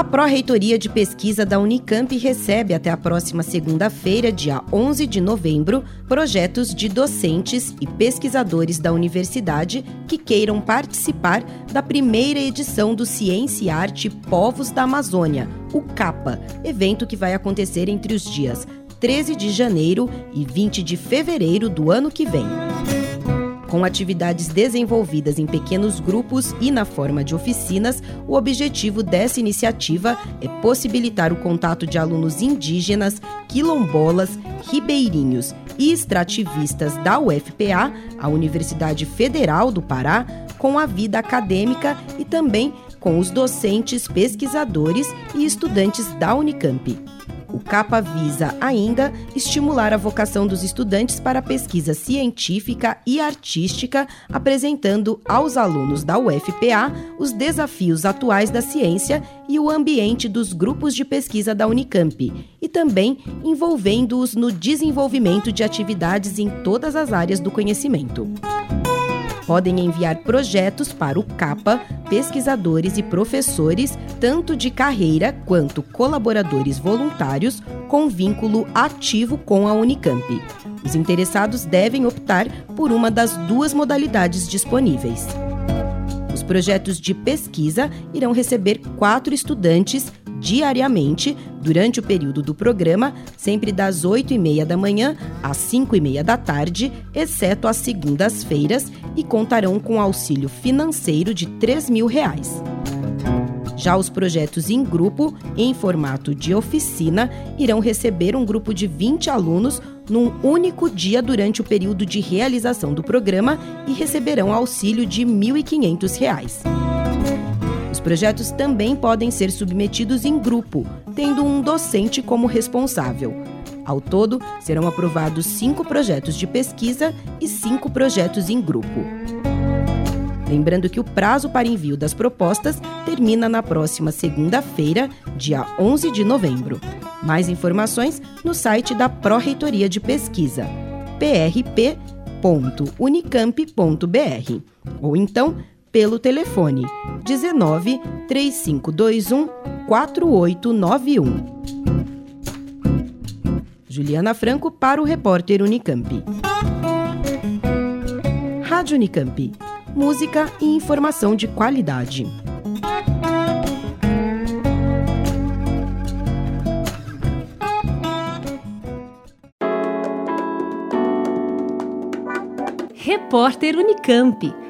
A Pró-Reitoria de Pesquisa da Unicamp recebe até a próxima segunda-feira, dia 11 de novembro, projetos de docentes e pesquisadores da universidade que queiram participar da primeira edição do Ciência e Arte Povos da Amazônia, o CAPA, evento que vai acontecer entre os dias 13 de janeiro e 20 de fevereiro do ano que vem. Com atividades desenvolvidas em pequenos grupos e na forma de oficinas, o objetivo dessa iniciativa é possibilitar o contato de alunos indígenas, quilombolas, ribeirinhos e extrativistas da UFPA, a Universidade Federal do Pará, com a vida acadêmica e também com os docentes, pesquisadores e estudantes da Unicamp. O CAPA visa ainda estimular a vocação dos estudantes para a pesquisa científica e artística, apresentando aos alunos da UFPA os desafios atuais da ciência e o ambiente dos grupos de pesquisa da Unicamp, e também envolvendo-os no desenvolvimento de atividades em todas as áreas do conhecimento podem enviar projetos para o CAPA pesquisadores e professores, tanto de carreira quanto colaboradores voluntários, com vínculo ativo com a Unicamp. Os interessados devem optar por uma das duas modalidades disponíveis. Os projetos de pesquisa irão receber quatro estudantes diariamente durante o período do programa, sempre das 8 e meia da manhã às 5 e meia da tarde, exceto às segundas-feiras, e contarão com auxílio financeiro de 3 mil reais. Já os projetos em grupo, em formato de oficina, irão receber um grupo de 20 alunos num único dia durante o período de realização do programa e receberão auxílio de R$ 1.500. Os projetos também podem ser submetidos em grupo, tendo um docente como responsável. Ao todo, serão aprovados cinco projetos de pesquisa e cinco projetos em grupo. Lembrando que o prazo para envio das propostas termina na próxima segunda-feira, dia 11 de novembro. Mais informações no site da Pró-Reitoria de Pesquisa, prp.unicamp.br, ou então pelo telefone 19 3521 4891. Juliana Franco para o repórter Unicamp. Rádio Unicamp. Música e informação de qualidade. Repórter Unicamp.